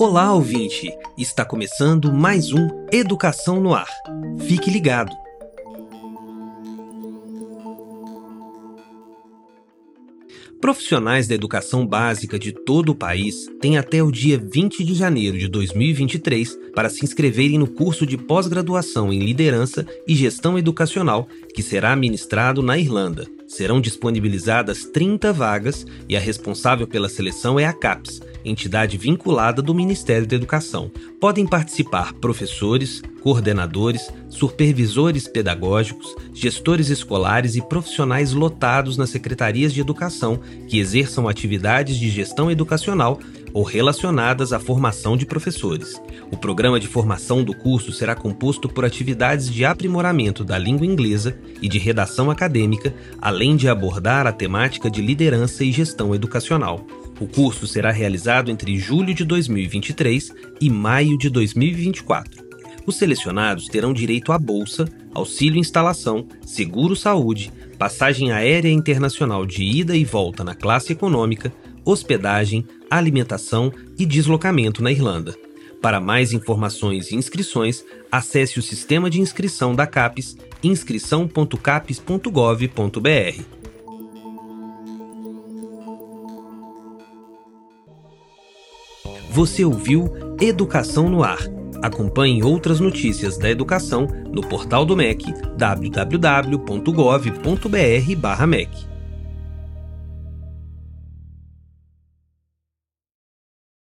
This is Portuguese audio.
Olá, ouvinte! Está começando mais um Educação no Ar. Fique ligado! Profissionais da educação básica de todo o país têm até o dia 20 de janeiro de 2023 para se inscreverem no curso de pós-graduação em liderança e gestão educacional que será ministrado na Irlanda. Serão disponibilizadas 30 vagas e a responsável pela seleção é a CAPES, entidade vinculada do Ministério da Educação. Podem participar professores, coordenadores, supervisores pedagógicos, gestores escolares e profissionais lotados nas secretarias de educação que exerçam atividades de gestão educacional ou relacionadas à formação de professores. O programa de formação do curso será composto por atividades de aprimoramento da língua inglesa e de redação acadêmica, além de abordar a temática de liderança e gestão educacional. O curso será realizado entre julho de 2023 e maio de 2024. Os selecionados terão direito à bolsa, auxílio instalação, seguro saúde, passagem aérea internacional de ida e volta na classe econômica, hospedagem, alimentação e deslocamento na Irlanda. Para mais informações e inscrições, acesse o sistema de inscrição da CAPES inscrição.capes.gov.br. Você ouviu Educação no Ar. Acompanhe outras notícias da educação no portal do MEC www.gov.br/mec.